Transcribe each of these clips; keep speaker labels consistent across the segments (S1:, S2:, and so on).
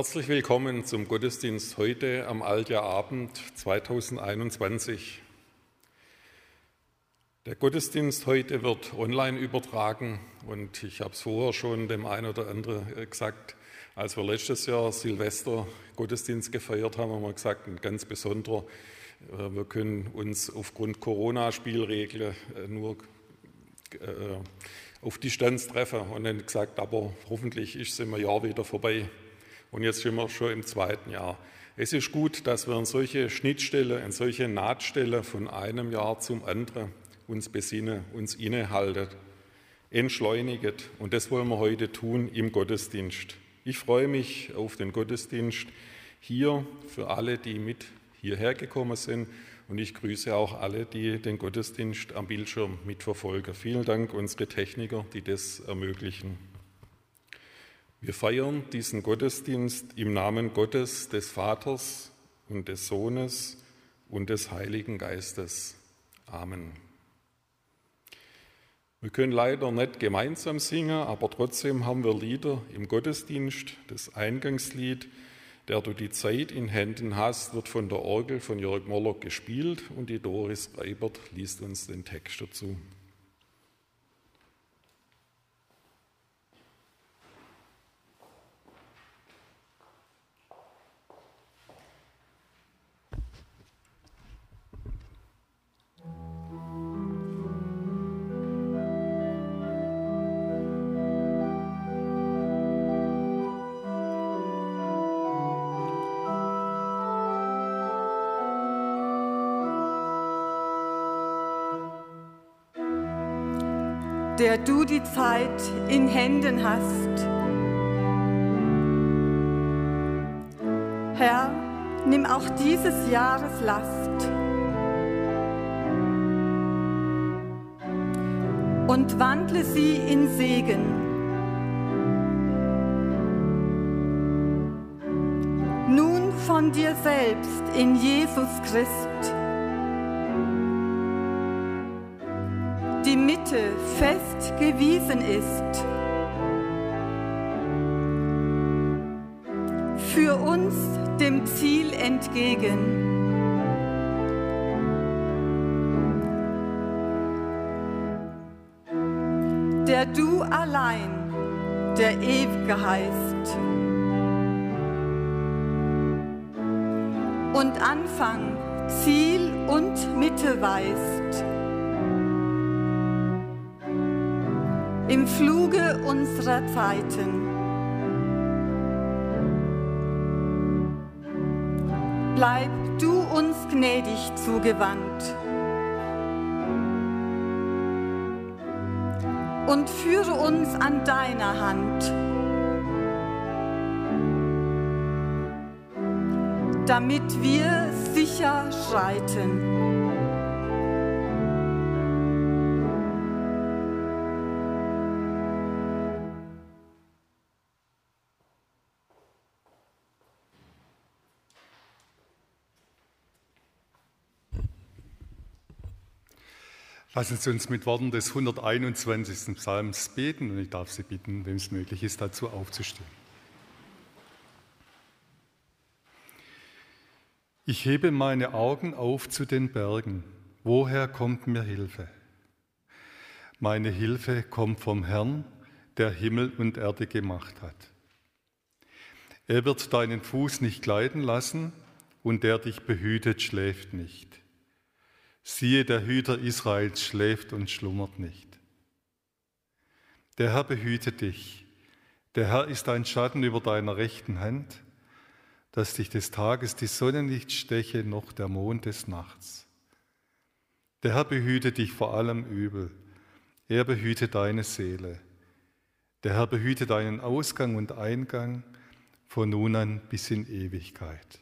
S1: Herzlich willkommen zum Gottesdienst heute am Altjahrabend 2021. Der Gottesdienst heute wird online übertragen und ich habe es vorher schon dem einen oder anderen gesagt, als wir letztes Jahr Silvester Gottesdienst gefeiert haben, haben wir gesagt, ein ganz besonderer. Äh, wir können uns aufgrund Corona-Spielregeln äh, nur äh, auf Distanz treffen und dann gesagt, aber hoffentlich ist es im Jahr wieder vorbei. Und jetzt sind wir schon im zweiten Jahr. Es ist gut, dass wir in solche Schnittstelle, in solche Nahtstelle von einem Jahr zum anderen uns besinnen, uns innehalten, entschleuniget. Und das wollen wir heute tun im Gottesdienst. Ich freue mich auf den Gottesdienst hier für alle, die mit hierher gekommen sind. Und ich grüße auch alle, die den Gottesdienst am Bildschirm mitverfolgen. Vielen Dank unsere Techniker, die das ermöglichen. Wir feiern diesen Gottesdienst im Namen Gottes, des Vaters und des Sohnes und des Heiligen Geistes. Amen. Wir können leider nicht gemeinsam singen, aber trotzdem haben wir Lieder im Gottesdienst. Das Eingangslied, der du die Zeit in Händen hast, wird von der Orgel von Jörg Mollock gespielt und die Doris Reibert liest uns den Text dazu.
S2: hast. Herr, nimm auch dieses Jahres Last. Und wandle sie in Segen. Nun von dir selbst in Jesus Christ. Die Mitte fest gewiesen ist. Uns dem Ziel entgegen. der du allein der Ewige heißt. Und Anfang, Ziel und Mitte weist. Im Fluge unserer Zeiten. Bleib du uns gnädig zugewandt. und führe uns an deiner Hand, damit wir sicher schreiten.
S3: Lassen Sie uns mit Worten des 121. Psalms beten und ich darf Sie bitten, wenn es möglich ist, dazu aufzustehen. Ich hebe meine Augen auf zu den Bergen. Woher kommt mir Hilfe? Meine Hilfe kommt vom Herrn, der Himmel und Erde gemacht hat. Er wird deinen Fuß nicht gleiten lassen und der dich behütet, schläft nicht. Siehe, der Hüter Israels schläft und schlummert nicht. Der Herr behüte dich. Der Herr ist ein Schatten über deiner rechten Hand, dass dich des Tages die Sonne nicht steche, noch der Mond des Nachts. Der Herr behüte dich vor allem Übel. Er behüte deine Seele. Der Herr behüte deinen Ausgang und Eingang von nun an bis in Ewigkeit.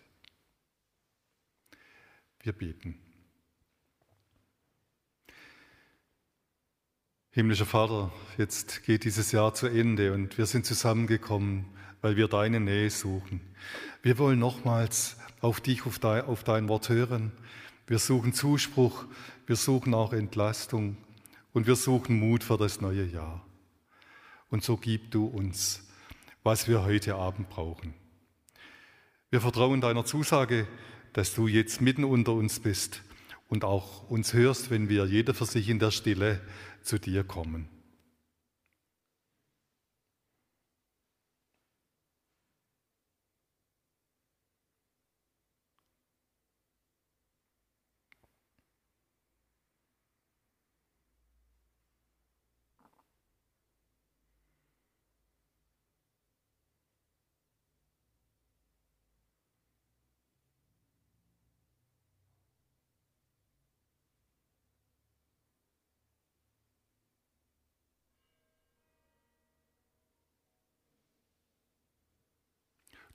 S3: Wir beten. Himmlischer Vater, jetzt geht dieses Jahr zu Ende und wir sind zusammengekommen, weil wir deine Nähe suchen. Wir wollen nochmals auf dich, auf dein, auf dein Wort hören. Wir suchen Zuspruch, wir suchen auch Entlastung und wir suchen Mut für das neue Jahr. Und so gib du uns, was wir heute Abend brauchen. Wir vertrauen deiner Zusage, dass du jetzt mitten unter uns bist und auch uns hörst, wenn wir jeder für sich in der Stille zu dir kommen.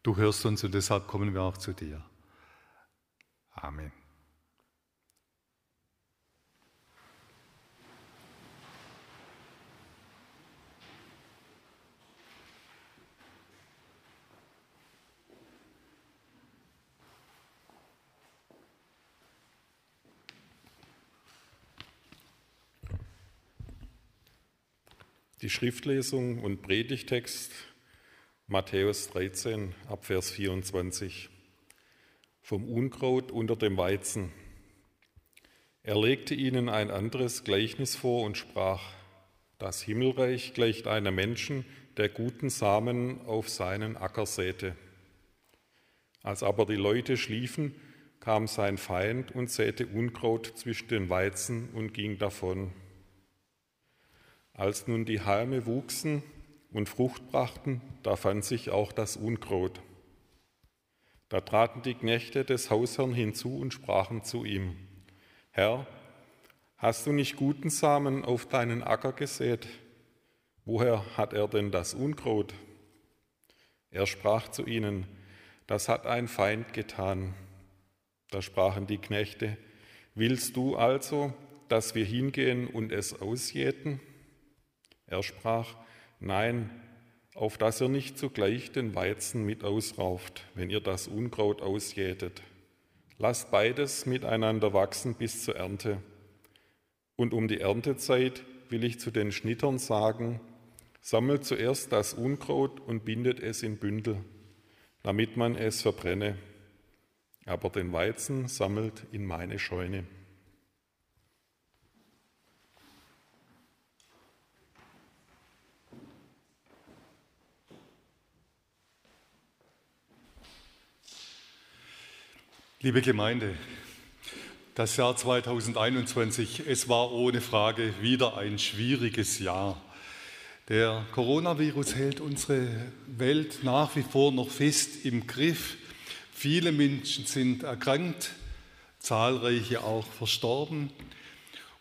S3: Du hörst uns und deshalb kommen wir auch zu dir. Amen.
S1: Die Schriftlesung und Predigtext Matthäus 13 Abvers 24. Vom Unkraut unter dem Weizen. Er legte ihnen ein anderes Gleichnis vor und sprach, das Himmelreich gleicht einem Menschen, der guten Samen auf seinen Acker säte. Als aber die Leute schliefen, kam sein Feind und säte Unkraut zwischen den Weizen und ging davon. Als nun die Halme wuchsen und Frucht brachten, da fand sich auch das Unkraut. Da traten die Knechte des Hausherrn hinzu und sprachen zu ihm, Herr, hast du nicht guten Samen auf deinen Acker gesät? Woher hat er denn das Unkraut? Er sprach zu ihnen, das hat ein Feind getan. Da sprachen die Knechte, willst du also, dass wir hingehen und es ausjäten? Er sprach, Nein, auf dass ihr nicht zugleich den Weizen mit ausrauft, wenn ihr das Unkraut ausjätet. Lasst beides miteinander wachsen bis zur Ernte. Und um die Erntezeit will ich zu den Schnittern sagen, sammelt zuerst das Unkraut und bindet es in Bündel, damit man es verbrenne. Aber den Weizen sammelt in meine Scheune.
S3: Liebe Gemeinde, das Jahr 2021, es war ohne Frage wieder ein schwieriges Jahr. Der Coronavirus hält unsere Welt nach wie vor noch fest im Griff. Viele Menschen sind erkrankt, zahlreiche auch verstorben.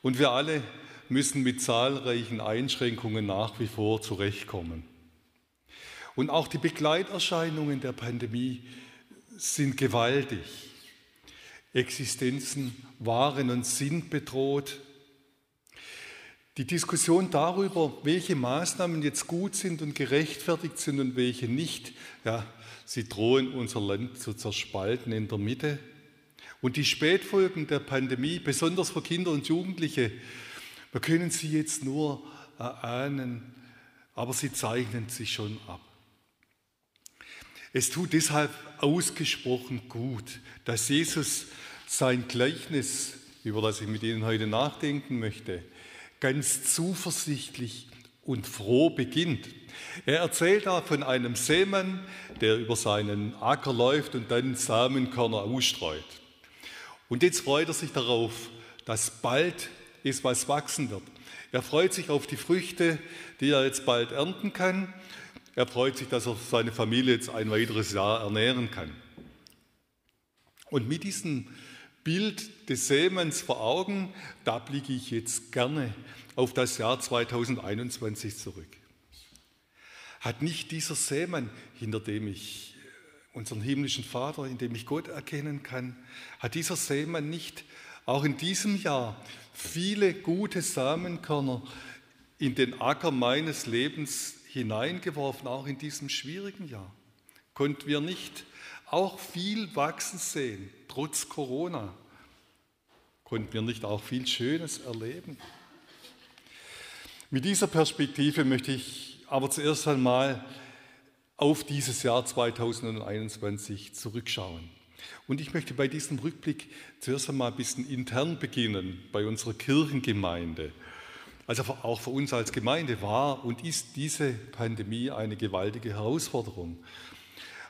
S3: Und wir alle müssen mit zahlreichen Einschränkungen nach wie vor zurechtkommen. Und auch die Begleiterscheinungen der Pandemie sind gewaltig. Existenzen waren und sind bedroht. Die Diskussion darüber, welche Maßnahmen jetzt gut sind und gerechtfertigt sind und welche nicht, ja, sie drohen unser Land zu zerspalten in der Mitte. Und die Spätfolgen der Pandemie, besonders für Kinder und Jugendliche, wir können sie jetzt nur erahnen, aber sie zeichnen sich schon ab. Es tut deshalb ausgesprochen gut, dass Jesus sein Gleichnis, über das ich mit Ihnen heute nachdenken möchte, ganz zuversichtlich und froh beginnt. Er erzählt da von einem Seemann, der über seinen Acker läuft und dann Samenkörner ausstreut. Und jetzt freut er sich darauf, dass bald ist was wachsen wird. Er freut sich auf die Früchte, die er jetzt bald ernten kann er freut sich, dass er seine Familie jetzt ein weiteres Jahr ernähren kann. Und mit diesem Bild des Sämens vor Augen, da blicke ich jetzt gerne auf das Jahr 2021 zurück. Hat nicht dieser Sämann, hinter dem ich unseren himmlischen Vater, in dem ich Gott erkennen kann, hat dieser Sämann nicht auch in diesem Jahr viele gute Samenkörner in den Acker meines Lebens hineingeworfen, auch in diesem schwierigen Jahr. Konnten wir nicht auch viel wachsen sehen, trotz Corona? Konnten wir nicht auch viel Schönes erleben? Mit dieser Perspektive möchte ich aber zuerst einmal auf dieses Jahr 2021 zurückschauen. Und ich möchte bei diesem Rückblick zuerst einmal ein bisschen intern beginnen, bei unserer Kirchengemeinde. Also auch für uns als Gemeinde war und ist diese Pandemie eine gewaltige Herausforderung.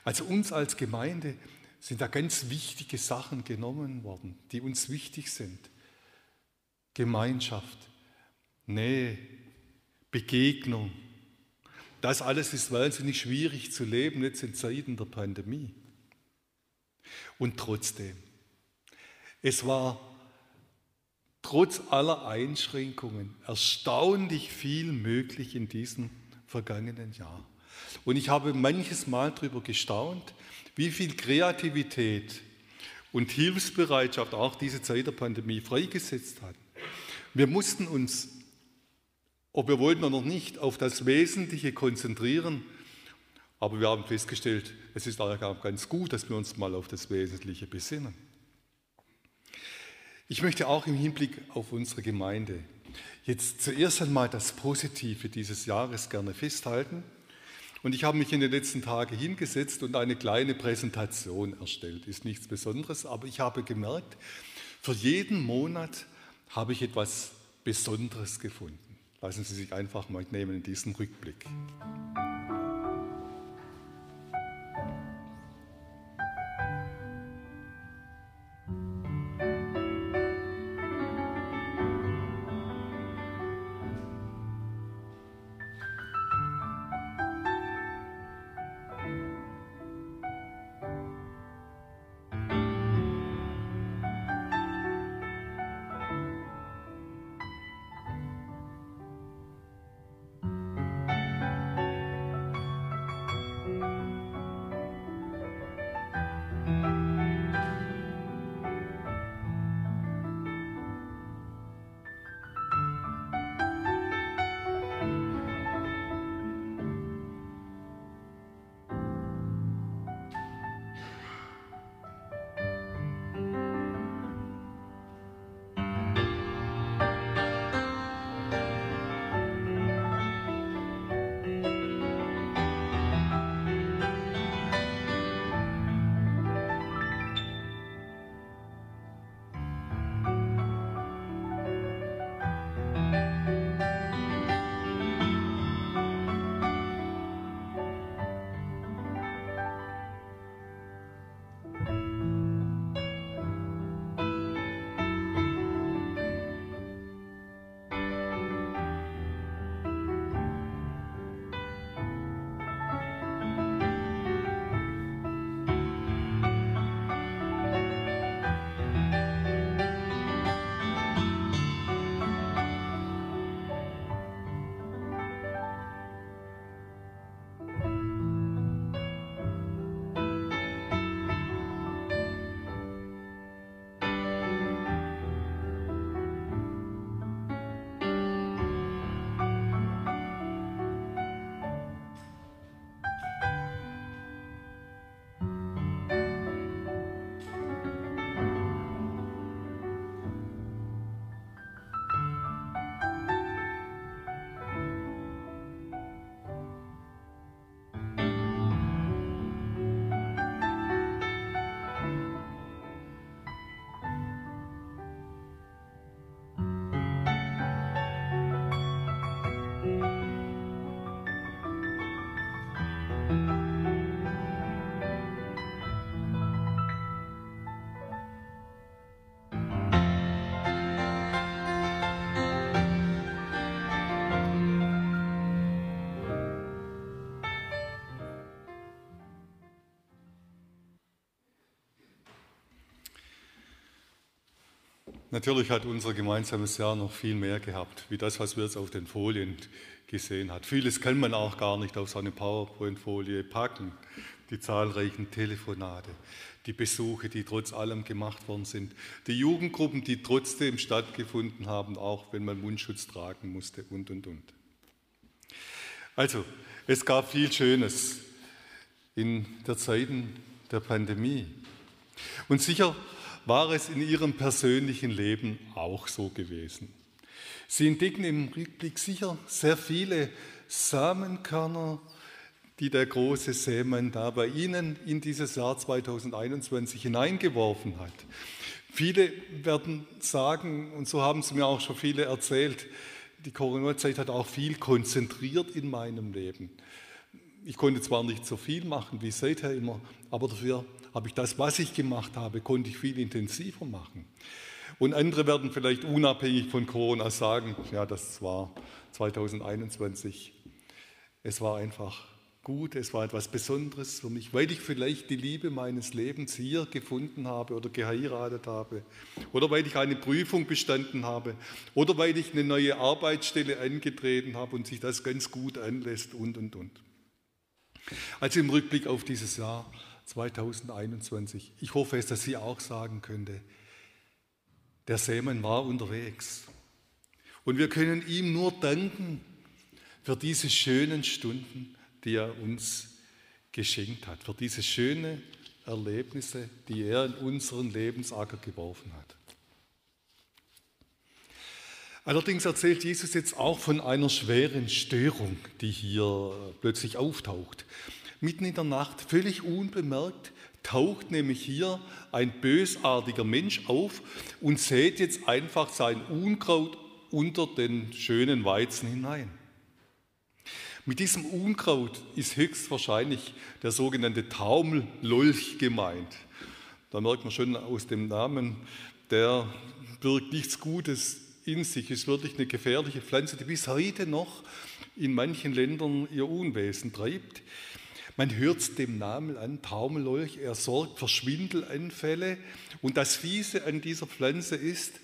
S3: Also uns als Gemeinde sind da ganz wichtige Sachen genommen worden, die uns wichtig sind. Gemeinschaft, Nähe, Begegnung. Das alles ist wahnsinnig schwierig zu leben jetzt in Zeiten der Pandemie. Und trotzdem, es war trotz aller Einschränkungen erstaunlich viel möglich in diesem vergangenen Jahr. Und ich habe manches Mal darüber gestaunt, wie viel Kreativität und Hilfsbereitschaft auch diese Zeit der Pandemie freigesetzt hat. Wir mussten uns, ob wir wollten oder nicht, auf das Wesentliche konzentrieren, aber wir haben festgestellt, es ist auch ganz gut, dass wir uns mal auf das Wesentliche besinnen. Ich möchte auch im Hinblick auf unsere Gemeinde jetzt zuerst einmal das Positive dieses Jahres gerne festhalten. Und ich habe mich in den letzten Tagen hingesetzt und eine kleine Präsentation erstellt. Ist nichts Besonderes, aber ich habe gemerkt, für jeden Monat habe ich etwas Besonderes gefunden. Lassen Sie sich einfach mal nehmen in diesen Rückblick. Natürlich hat unser gemeinsames Jahr noch viel mehr gehabt, wie das, was wir jetzt auf den Folien gesehen haben. Vieles kann man auch gar nicht auf so eine PowerPoint-Folie packen. Die zahlreichen Telefonate, die Besuche, die trotz allem gemacht worden sind, die Jugendgruppen, die trotzdem stattgefunden haben, auch wenn man Mundschutz tragen musste und, und, und. Also, es gab viel Schönes in der Zeit der Pandemie. Und sicher war es in ihrem persönlichen Leben auch so gewesen. Sie entdecken im Rückblick sicher sehr viele Samenkörner, die der große Sämann da bei Ihnen in dieses Jahr 2021 hineingeworfen hat. Viele werden sagen, und so haben es mir auch schon viele erzählt, die Corona-Zeit hat auch viel konzentriert in meinem Leben. Ich konnte zwar nicht so viel machen wie seither immer, aber dafür habe ich das, was ich gemacht habe, konnte ich viel intensiver machen. Und andere werden vielleicht unabhängig von Corona sagen, ja, das war 2021. Es war einfach gut, es war etwas Besonderes für mich, weil ich vielleicht die Liebe meines Lebens hier gefunden habe oder geheiratet habe oder weil ich eine Prüfung bestanden habe oder weil ich eine neue Arbeitsstelle angetreten habe und sich das ganz gut anlässt und, und, und. Also im Rückblick auf dieses Jahr 2021. Ich hoffe es, dass Sie auch sagen könnte, der Sämann war unterwegs. Und wir können ihm nur danken für diese schönen Stunden, die er uns geschenkt hat, für diese schönen Erlebnisse, die er in unseren Lebensacker geworfen hat. Allerdings erzählt Jesus jetzt auch von einer schweren Störung, die hier plötzlich auftaucht. Mitten in der Nacht, völlig unbemerkt, taucht nämlich hier ein bösartiger Mensch auf und sät jetzt einfach sein Unkraut unter den schönen Weizen hinein. Mit diesem Unkraut ist höchstwahrscheinlich der sogenannte Taumellolch gemeint. Da merkt man schon aus dem Namen, der birgt nichts Gutes in sich, ist wirklich eine gefährliche Pflanze, die bis heute noch in manchen Ländern ihr Unwesen treibt. Man hört es dem Namen an, Taumellolch, er sorgt für Schwindelanfälle. Und das Fiese an dieser Pflanze ist,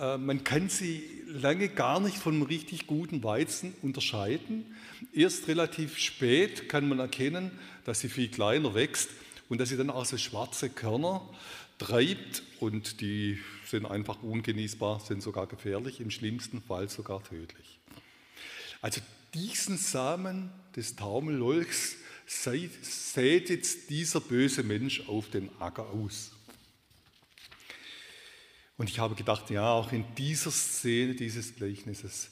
S3: äh, man kann sie lange gar nicht von einem richtig guten Weizen unterscheiden. Erst relativ spät kann man erkennen, dass sie viel kleiner wächst und dass sie dann auch so schwarze Körner treibt und die sind einfach ungenießbar, sind sogar gefährlich, im schlimmsten Fall sogar tödlich. Also diesen Samen des Taumellolchs sät jetzt dieser böse Mensch auf den Acker aus. Und ich habe gedacht, ja, auch in dieser Szene dieses Gleichnisses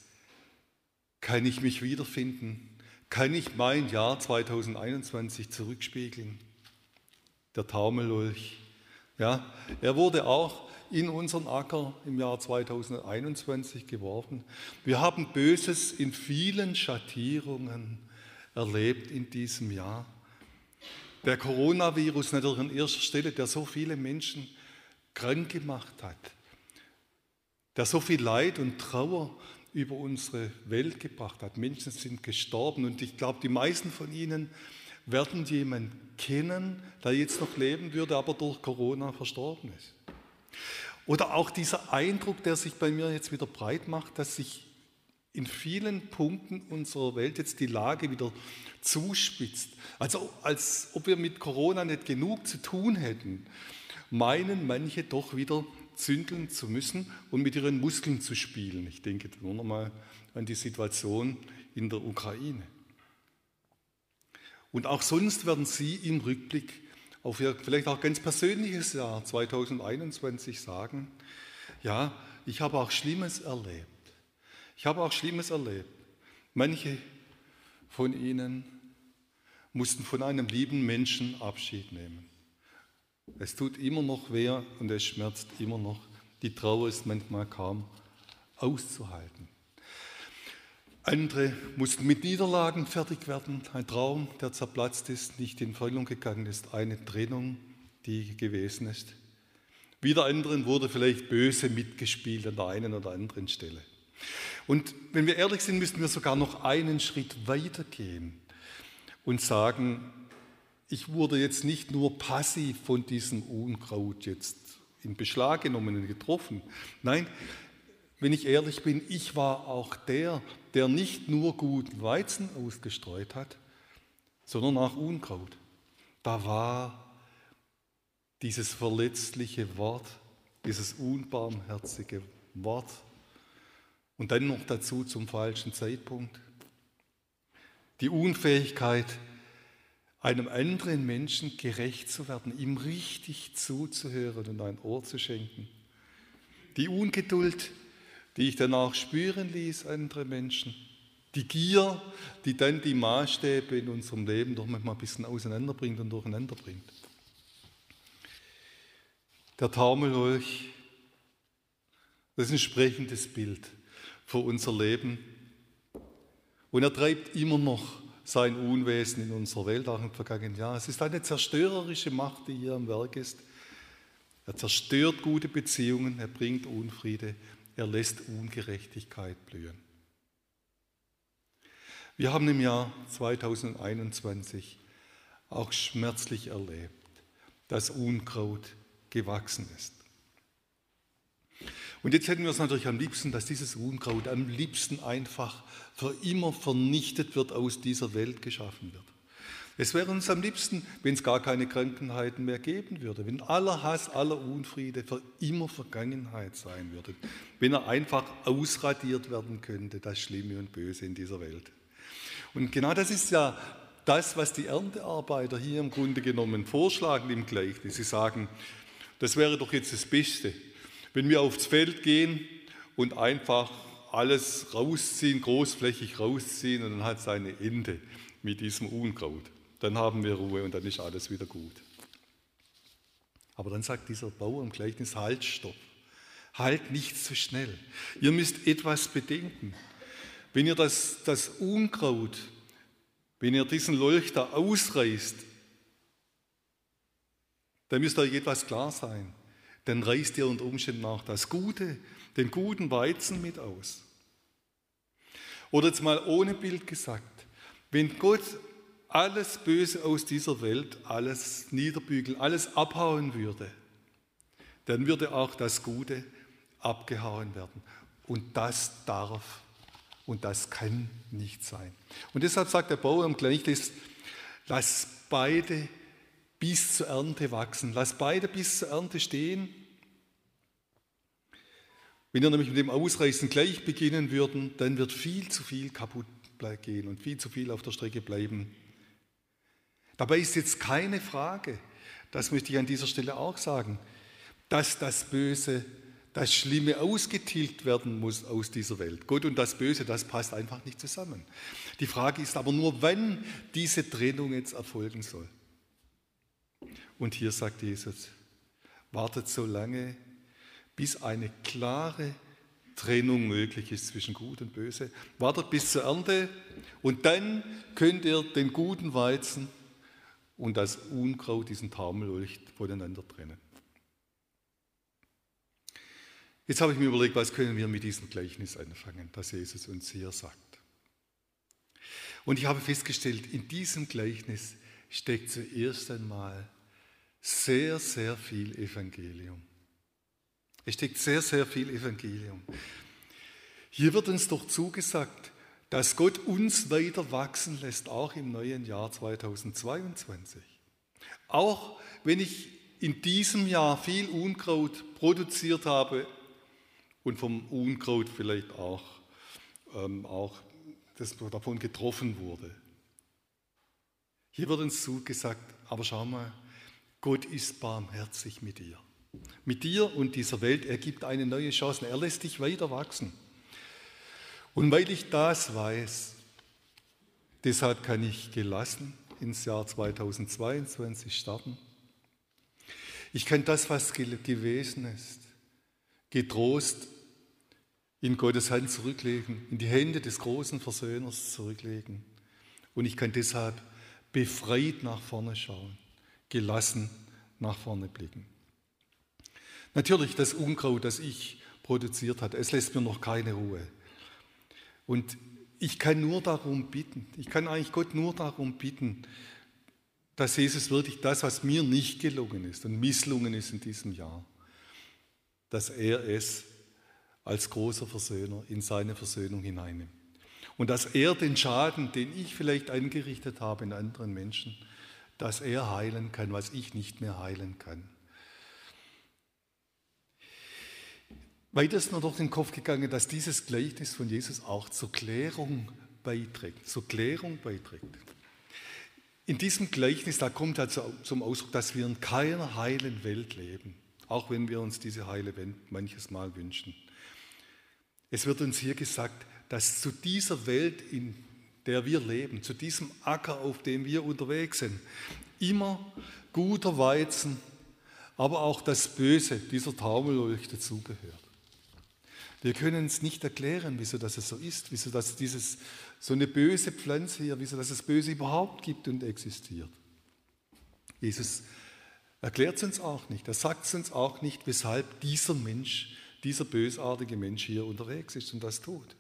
S3: kann ich mich wiederfinden, kann ich mein Jahr 2021 zurückspiegeln. Der Taumellolch, ja, er wurde auch in unseren Acker im Jahr 2021 geworfen. Wir haben Böses in vielen Schattierungen erlebt in diesem Jahr. Der Coronavirus natürlich an erster Stelle, der so viele Menschen krank gemacht hat, der so viel Leid und Trauer über unsere Welt gebracht hat. Menschen sind gestorben und ich glaube, die meisten von Ihnen werden jemanden kennen, der jetzt noch leben würde, aber durch Corona verstorben ist. Oder auch dieser Eindruck, der sich bei mir jetzt wieder breit macht, dass sich in vielen Punkten unserer Welt jetzt die Lage wieder zuspitzt. Also als ob wir mit Corona nicht genug zu tun hätten, meinen manche doch wieder zündeln zu müssen und mit ihren Muskeln zu spielen. Ich denke nur noch mal an die Situation in der Ukraine. Und auch sonst werden Sie im Rückblick auf Ihr vielleicht auch ganz persönliches Jahr 2021 sagen, ja, ich habe auch Schlimmes erlebt. Ich habe auch Schlimmes erlebt. Manche von ihnen mussten von einem lieben Menschen Abschied nehmen. Es tut immer noch weh und es schmerzt immer noch. Die Trauer ist manchmal kaum auszuhalten. Andere mussten mit Niederlagen fertig werden. Ein Traum, der zerplatzt ist, nicht in Erfüllung gegangen ist. Eine Trennung, die gewesen ist. Wieder anderen wurde vielleicht böse mitgespielt an der einen oder anderen Stelle. Und wenn wir ehrlich sind, müssten wir sogar noch einen Schritt weiter gehen und sagen, ich wurde jetzt nicht nur passiv von diesem Unkraut jetzt in Beschlag genommen und getroffen. Nein, wenn ich ehrlich bin, ich war auch der, der nicht nur guten Weizen ausgestreut hat, sondern auch Unkraut. Da war dieses verletzliche Wort, dieses unbarmherzige Wort und dann noch dazu zum falschen Zeitpunkt. Die Unfähigkeit, einem anderen Menschen gerecht zu werden, ihm richtig zuzuhören und ein Ohr zu schenken. Die Ungeduld, die ich danach spüren ließ, andere Menschen. Die Gier, die dann die Maßstäbe in unserem Leben doch manchmal ein bisschen auseinanderbringt und durcheinander bringt. Der Taumelolch, das ist ein sprechendes Bild für unser Leben. Und er treibt immer noch sein Unwesen in unserer Welt, auch im vergangenen Jahr. Es ist eine zerstörerische Macht, die hier am Werk ist. Er zerstört gute Beziehungen, er bringt Unfriede, er lässt Ungerechtigkeit blühen. Wir haben im Jahr 2021 auch schmerzlich erlebt, dass Unkraut gewachsen ist. Und jetzt hätten wir es natürlich am liebsten, dass dieses Unkraut am liebsten einfach für immer vernichtet wird, aus dieser Welt geschaffen wird. Es wäre uns am liebsten, wenn es gar keine Krankheiten mehr geben würde, wenn aller Hass, aller Unfriede für immer Vergangenheit sein würde, wenn er einfach ausradiert werden könnte, das Schlimme und Böse in dieser Welt. Und genau das ist ja das, was die Erntearbeiter hier im Grunde genommen vorschlagen im Gleichnis. Sie sagen, das wäre doch jetzt das Beste, wenn wir aufs Feld gehen und einfach alles rausziehen, großflächig rausziehen und dann hat es eine Ende mit diesem Unkraut. Dann haben wir Ruhe und dann ist alles wieder gut. Aber dann sagt dieser Bauer im Gleichnis, halt, stopp. Halt nicht so schnell. Ihr müsst etwas bedenken. Wenn ihr das, das Unkraut, wenn ihr diesen da ausreißt, dann müsst euch etwas klar sein. Dann reißt ihr unter Umständen auch das Gute, den guten Weizen mit aus. Oder jetzt mal ohne Bild gesagt, wenn Gott alles Böse aus dieser Welt, alles niederbügeln, alles abhauen würde, dann würde auch das Gute abgehauen werden. Und das darf und das kann nicht sein. Und deshalb sagt der Bauer im Gleichnis, lass beide bis zur Ernte wachsen, lass beide bis zur Ernte stehen. Wenn wir nämlich mit dem Ausreißen gleich beginnen würden, dann wird viel zu viel kaputt gehen und viel zu viel auf der Strecke bleiben. Dabei ist jetzt keine Frage, das möchte ich an dieser Stelle auch sagen, dass das Böse das Schlimme ausgetilgt werden muss aus dieser Welt. Gott und das Böse, das passt einfach nicht zusammen. Die Frage ist aber nur, wann diese Trennung jetzt erfolgen soll. Und hier sagt Jesus, wartet so lange, bis eine klare Trennung möglich ist zwischen Gut und Böse. Wartet bis zur Ernte und dann könnt ihr den guten Weizen und das Unkraut, diesen Taumel voneinander trennen. Jetzt habe ich mir überlegt, was können wir mit diesem Gleichnis anfangen, das Jesus uns hier sagt. Und ich habe festgestellt, in diesem Gleichnis steckt zuerst einmal sehr, sehr viel Evangelium. Es steckt sehr, sehr viel Evangelium. Hier wird uns doch zugesagt, dass Gott uns weiter wachsen lässt, auch im neuen Jahr 2022. Auch wenn ich in diesem Jahr viel Unkraut produziert habe, und vom Unkraut vielleicht auch, ähm, auch das davon getroffen wurde. Hier wird uns zugesagt, aber schau mal, Gott ist barmherzig mit dir. Mit dir und dieser Welt, er gibt eine neue Chance, er lässt dich weiter wachsen. Und weil ich das weiß, deshalb kann ich gelassen ins Jahr 2022 starten. Ich kann das, was gewesen ist, getrost in Gottes Hand zurücklegen, in die Hände des großen Versöhners zurücklegen. Und ich kann deshalb befreit nach vorne schauen, gelassen nach vorne blicken. Natürlich das Unkraut, das ich produziert hat, es lässt mir noch keine Ruhe. Und ich kann nur darum bitten, ich kann eigentlich Gott nur darum bitten, dass Jesus wirklich das, was mir nicht gelungen ist und misslungen ist in diesem Jahr, dass er es als großer Versöhner in seine Versöhnung hineinnimmt. Und dass er den Schaden, den ich vielleicht angerichtet habe in anderen Menschen, dass er heilen kann, was ich nicht mehr heilen kann. Weiter ist mir durch den Kopf gegangen, dass dieses Gleichnis von Jesus auch zur Klärung beiträgt, zur Klärung beiträgt. In diesem Gleichnis, da kommt also zum Ausdruck, dass wir in keiner heilen Welt leben, auch wenn wir uns diese heile Welt manches Mal wünschen. Es wird uns hier gesagt, dass zu dieser Welt, in der wir leben, zu diesem Acker, auf dem wir unterwegs sind, immer guter Weizen, aber auch das Böse, dieser Taumelleucht dazugehört. Wir können es nicht erklären, wieso das so ist, wieso das dieses, so eine böse Pflanze hier, wieso das Böse überhaupt gibt und existiert. Jesus erklärt es uns auch nicht. Er sagt es uns auch nicht, weshalb dieser Mensch, dieser bösartige Mensch hier unterwegs ist und das tut.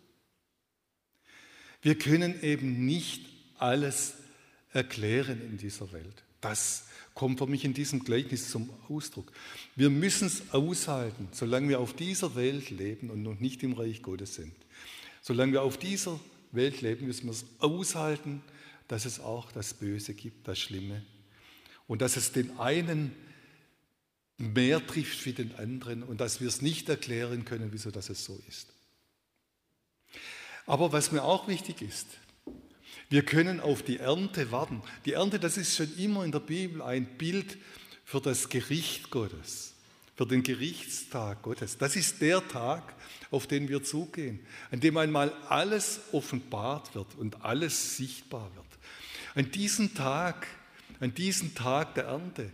S3: Wir können eben nicht alles erklären in dieser Welt. Das kommt für mich in diesem Gleichnis zum Ausdruck. Wir müssen es aushalten, solange wir auf dieser Welt leben und noch nicht im Reich Gottes sind. Solange wir auf dieser Welt leben, müssen wir es aushalten, dass es auch das Böse gibt, das Schlimme. Und dass es den einen mehr trifft wie den anderen und dass wir es nicht erklären können, wieso das so ist. Aber was mir auch wichtig ist, wir können auf die Ernte warten. Die Ernte, das ist schon immer in der Bibel ein Bild für das Gericht Gottes, für den Gerichtstag Gottes. Das ist der Tag, auf den wir zugehen, an dem einmal alles offenbart wird und alles sichtbar wird. An diesem Tag, an diesem Tag der Ernte,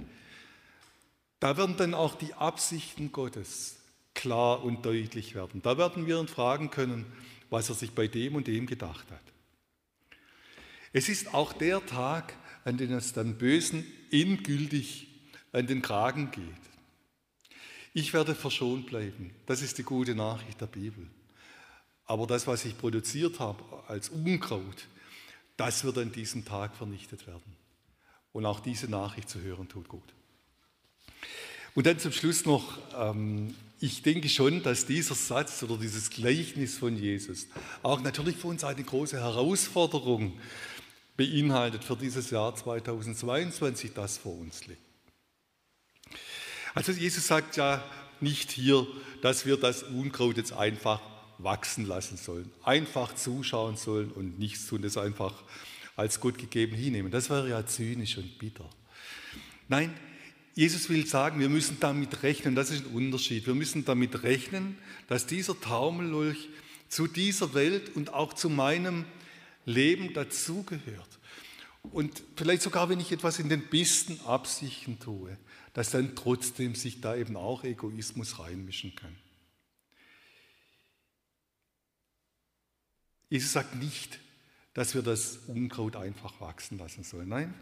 S3: da werden dann auch die Absichten Gottes klar und deutlich werden. Da werden wir uns fragen können, was er sich bei dem und dem gedacht hat. Es ist auch der Tag, an dem es dann Bösen endgültig an den Kragen geht. Ich werde verschont bleiben. Das ist die gute Nachricht der Bibel. Aber das, was ich produziert habe als Unkraut, das wird an diesem Tag vernichtet werden. Und auch diese Nachricht zu hören tut gut. Und dann zum Schluss noch, ähm, ich denke schon, dass dieser Satz oder dieses Gleichnis von Jesus auch natürlich für uns eine große Herausforderung beinhaltet für dieses Jahr 2022, das vor uns liegt. Also Jesus sagt ja nicht hier, dass wir das Unkraut jetzt einfach wachsen lassen sollen, einfach zuschauen sollen und nichts tun, das einfach als Gott gegeben hinnehmen. Das wäre ja zynisch und bitter. Nein, Jesus will sagen, wir müssen damit rechnen, das ist ein Unterschied. Wir müssen damit rechnen, dass dieser Taumellolch zu dieser Welt und auch zu meinem Leben dazugehört. Und vielleicht sogar, wenn ich etwas in den besten Absichten tue, dass dann trotzdem sich da eben auch Egoismus reinmischen kann. Jesus sagt nicht, dass wir das Unkraut einfach wachsen lassen sollen. Nein,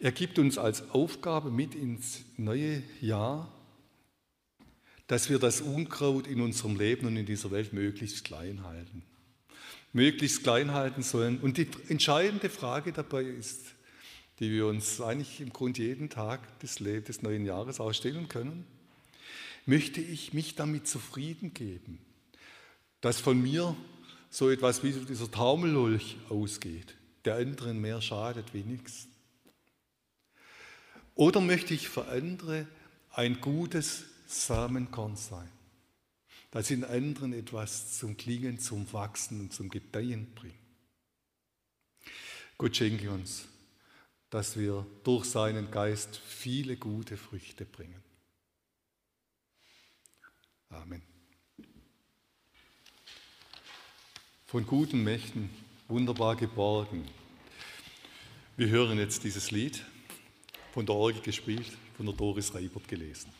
S3: er gibt uns als Aufgabe mit ins neue Jahr, dass wir das Unkraut in unserem Leben und in dieser Welt möglichst klein halten. Möglichst klein halten sollen. Und die entscheidende Frage dabei ist, die wir uns eigentlich im Grunde jeden Tag des, des neuen Jahres ausstellen können, möchte ich mich damit zufrieden geben, dass von mir so etwas wie dieser Taumellolch ausgeht, der anderen mehr schadet wie nichts. Oder möchte ich für andere ein gutes Samenkorn sein, das in anderen etwas zum Klingen, zum Wachsen und zum Gedeihen bringt? Gott schenke uns, dass wir durch seinen Geist viele gute Früchte bringen. Amen. Von guten Mächten wunderbar geborgen. Wir hören jetzt dieses Lied von der Orgel gespielt, von der Doris Reibert gelesen.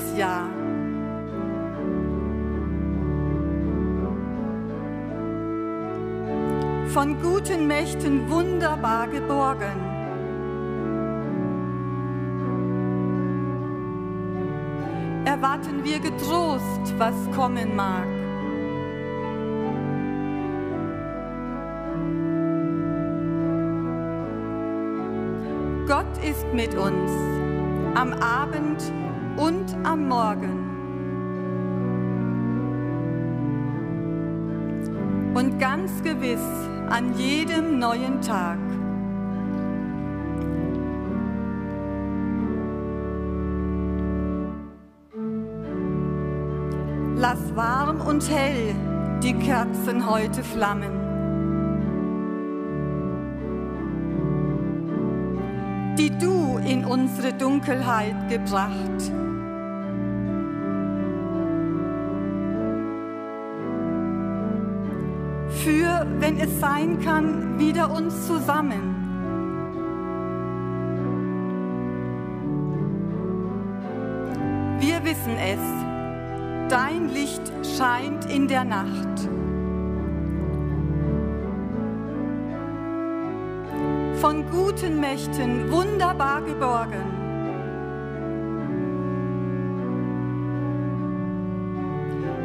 S2: Neues Jahr. Von guten Mächten wunderbar geborgen. Erwarten wir getrost, was kommen mag. Gott ist mit uns am Abend und am Morgen. Und ganz gewiss an jedem neuen Tag. Lass warm und hell die Kerzen heute flammen. die du in unsere Dunkelheit gebracht. Wenn es sein kann, wieder uns zusammen. Wir wissen es, dein Licht scheint in der Nacht. von guten Mächten wunderbar geborgen.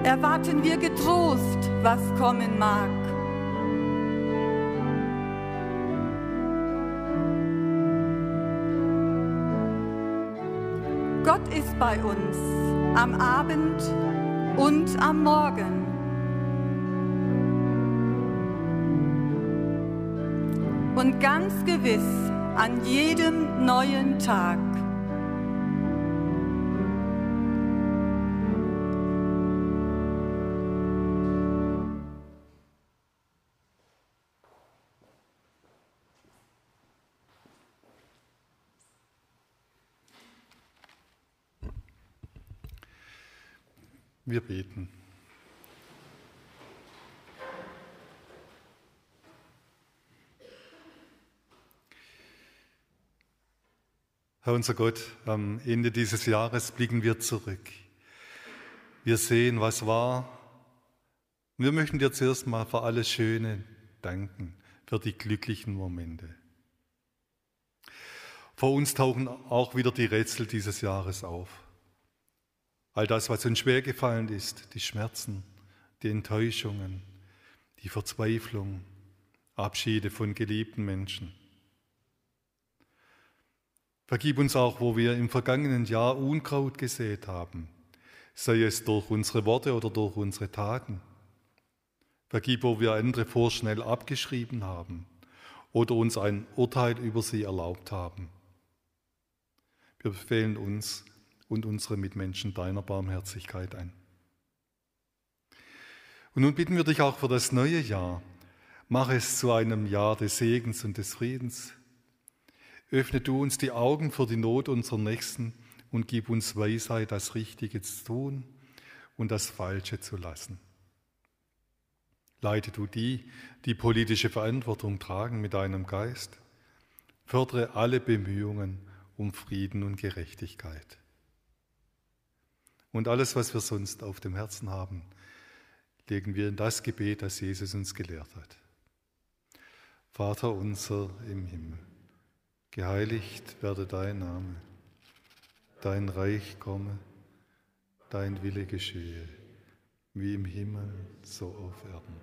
S2: Erwarten wir getrost, was kommen mag. Ist bei uns am Abend und am Morgen. und ganz gewiss an jedem neuen Tag.
S3: Wir beten. Herr unser Gott, am Ende dieses Jahres blicken wir zurück. Wir sehen, was war. Wir möchten dir zuerst mal für alles Schöne danken, für die glücklichen Momente. Vor uns tauchen auch wieder die Rätsel dieses Jahres auf. All das, was uns schwer gefallen ist, die Schmerzen, die Enttäuschungen, die Verzweiflung, Abschiede von geliebten Menschen. Vergib uns auch, wo wir im vergangenen Jahr Unkraut gesät haben, sei es durch unsere Worte oder durch unsere Taten. Vergib, wo wir andere vorschnell abgeschrieben haben oder uns ein Urteil über sie erlaubt haben. Wir befehlen uns und unsere Mitmenschen deiner Barmherzigkeit ein. Und nun bitten wir dich auch für das neue Jahr, mach es zu einem Jahr des Segens und des Friedens, Öffne du uns die Augen für die Not unserer Nächsten und gib uns Weisheit, das Richtige zu tun und das Falsche zu lassen. Leite du die, die politische Verantwortung tragen mit deinem Geist. Fördere alle Bemühungen um Frieden und Gerechtigkeit. Und alles, was wir sonst auf dem Herzen haben, legen wir in das Gebet, das Jesus uns gelehrt hat. Vater unser im Himmel Geheiligt werde dein Name, dein Reich komme, dein Wille geschehe, wie im Himmel, so auf Erden.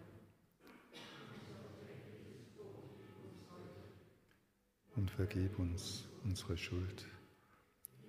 S3: Und vergib uns unsere Schuld,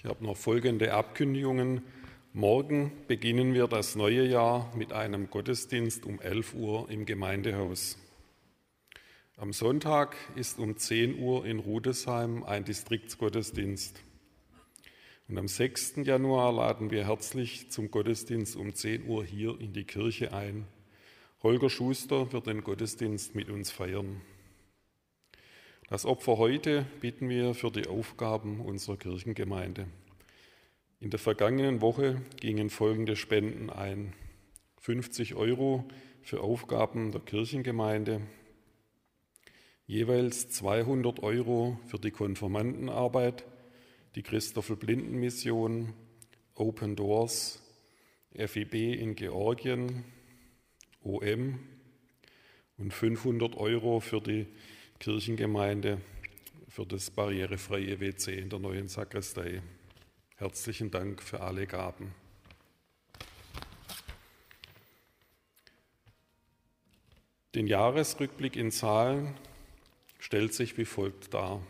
S1: Ich habe noch folgende Abkündigungen. Morgen beginnen wir das neue Jahr mit einem Gottesdienst um 11 Uhr im Gemeindehaus. Am Sonntag ist um 10 Uhr in Rudesheim ein Distriktsgottesdienst. Und am 6. Januar laden wir herzlich zum Gottesdienst um 10 Uhr hier in die Kirche ein. Holger Schuster wird den Gottesdienst mit uns feiern. Das Opfer heute bitten wir für die Aufgaben unserer Kirchengemeinde. In der vergangenen Woche gingen folgende Spenden ein. 50 Euro für Aufgaben der Kirchengemeinde, jeweils 200 Euro für die Konformantenarbeit, die Christoffel Blinden Mission, Open Doors, FIB in Georgien, OM und 500 Euro für die Kirchengemeinde für das barrierefreie WC in der neuen Sakristei. Herzlichen Dank für alle Gaben. Den Jahresrückblick in Zahlen stellt sich wie folgt dar.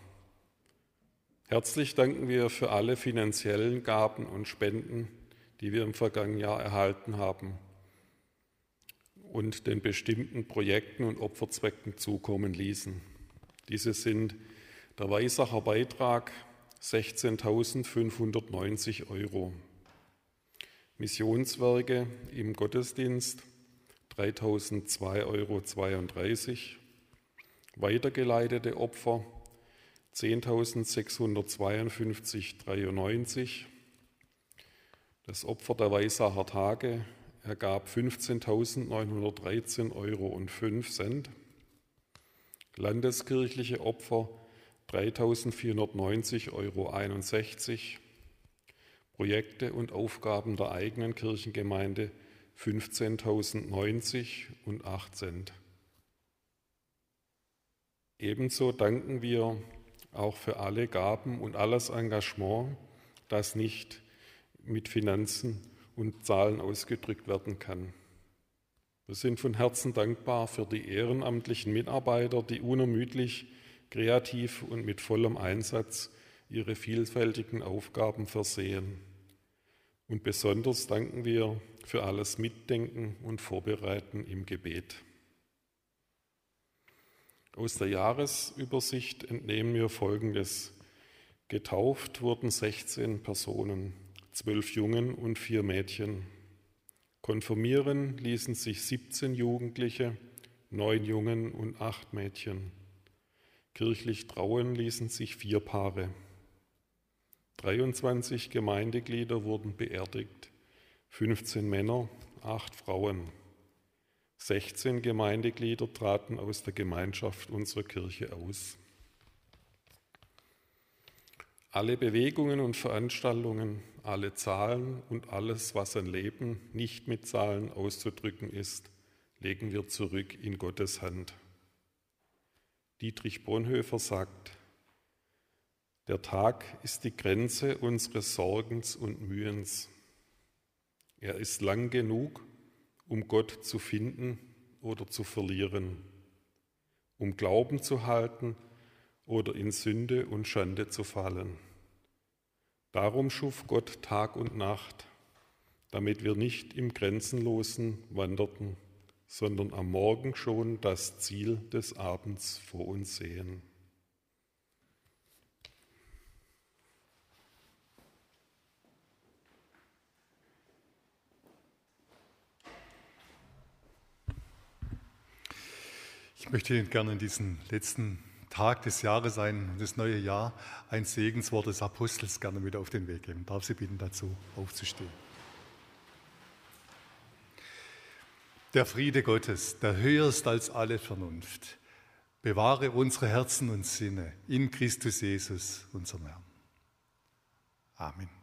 S1: Herzlich danken wir für alle finanziellen Gaben und Spenden, die wir im vergangenen Jahr erhalten haben und den bestimmten Projekten und Opferzwecken zukommen ließen. Diese sind der Weisacher Beitrag 16.590 Euro, Missionswerke im Gottesdienst 3.002,32 Euro, weitergeleitete Opfer 10.652,93, das Opfer der Weisacher Tage ergab 15.913,05 Euro landeskirchliche Opfer 3.490,61 Euro. Projekte und Aufgaben der eigenen Kirchengemeinde 15.090 und 8 Cent. Ebenso danken wir auch für alle Gaben und alles Engagement, das nicht mit Finanzen und Zahlen ausgedrückt werden kann. Wir sind von Herzen dankbar für die ehrenamtlichen Mitarbeiter, die unermüdlich, kreativ und mit vollem Einsatz ihre vielfältigen Aufgaben versehen. Und besonders danken wir für alles Mitdenken und Vorbereiten im Gebet. Aus der Jahresübersicht entnehmen wir Folgendes. Getauft wurden 16 Personen, zwölf Jungen und vier Mädchen. Konfirmieren ließen sich 17 Jugendliche, neun Jungen und acht Mädchen. Kirchlich trauen ließen sich vier Paare. 23 Gemeindeglieder wurden beerdigt, 15 Männer, acht Frauen. 16 Gemeindeglieder traten aus der Gemeinschaft unserer Kirche aus. Alle Bewegungen und Veranstaltungen, alle Zahlen und alles, was ein Leben nicht mit Zahlen auszudrücken ist, legen wir zurück in Gottes Hand. Dietrich Bonhoeffer sagt, der Tag ist die Grenze unseres Sorgens und Mühens. Er ist lang genug, um Gott zu finden oder zu verlieren, um Glauben zu halten oder in Sünde und Schande zu fallen. Darum schuf Gott Tag und Nacht, damit wir nicht im Grenzenlosen wanderten, sondern am Morgen schon das Ziel des Abends vor uns sehen.
S3: Ich möchte Ihnen gerne in diesen letzten Tag des Jahres, ein, das neue Jahr, ein Segenswort des Apostels gerne mit auf den Weg geben. Darf Sie bitten, dazu aufzustehen. Der Friede Gottes, der höher ist als alle Vernunft, bewahre unsere Herzen und Sinne in Christus Jesus, unserem Herrn. Amen.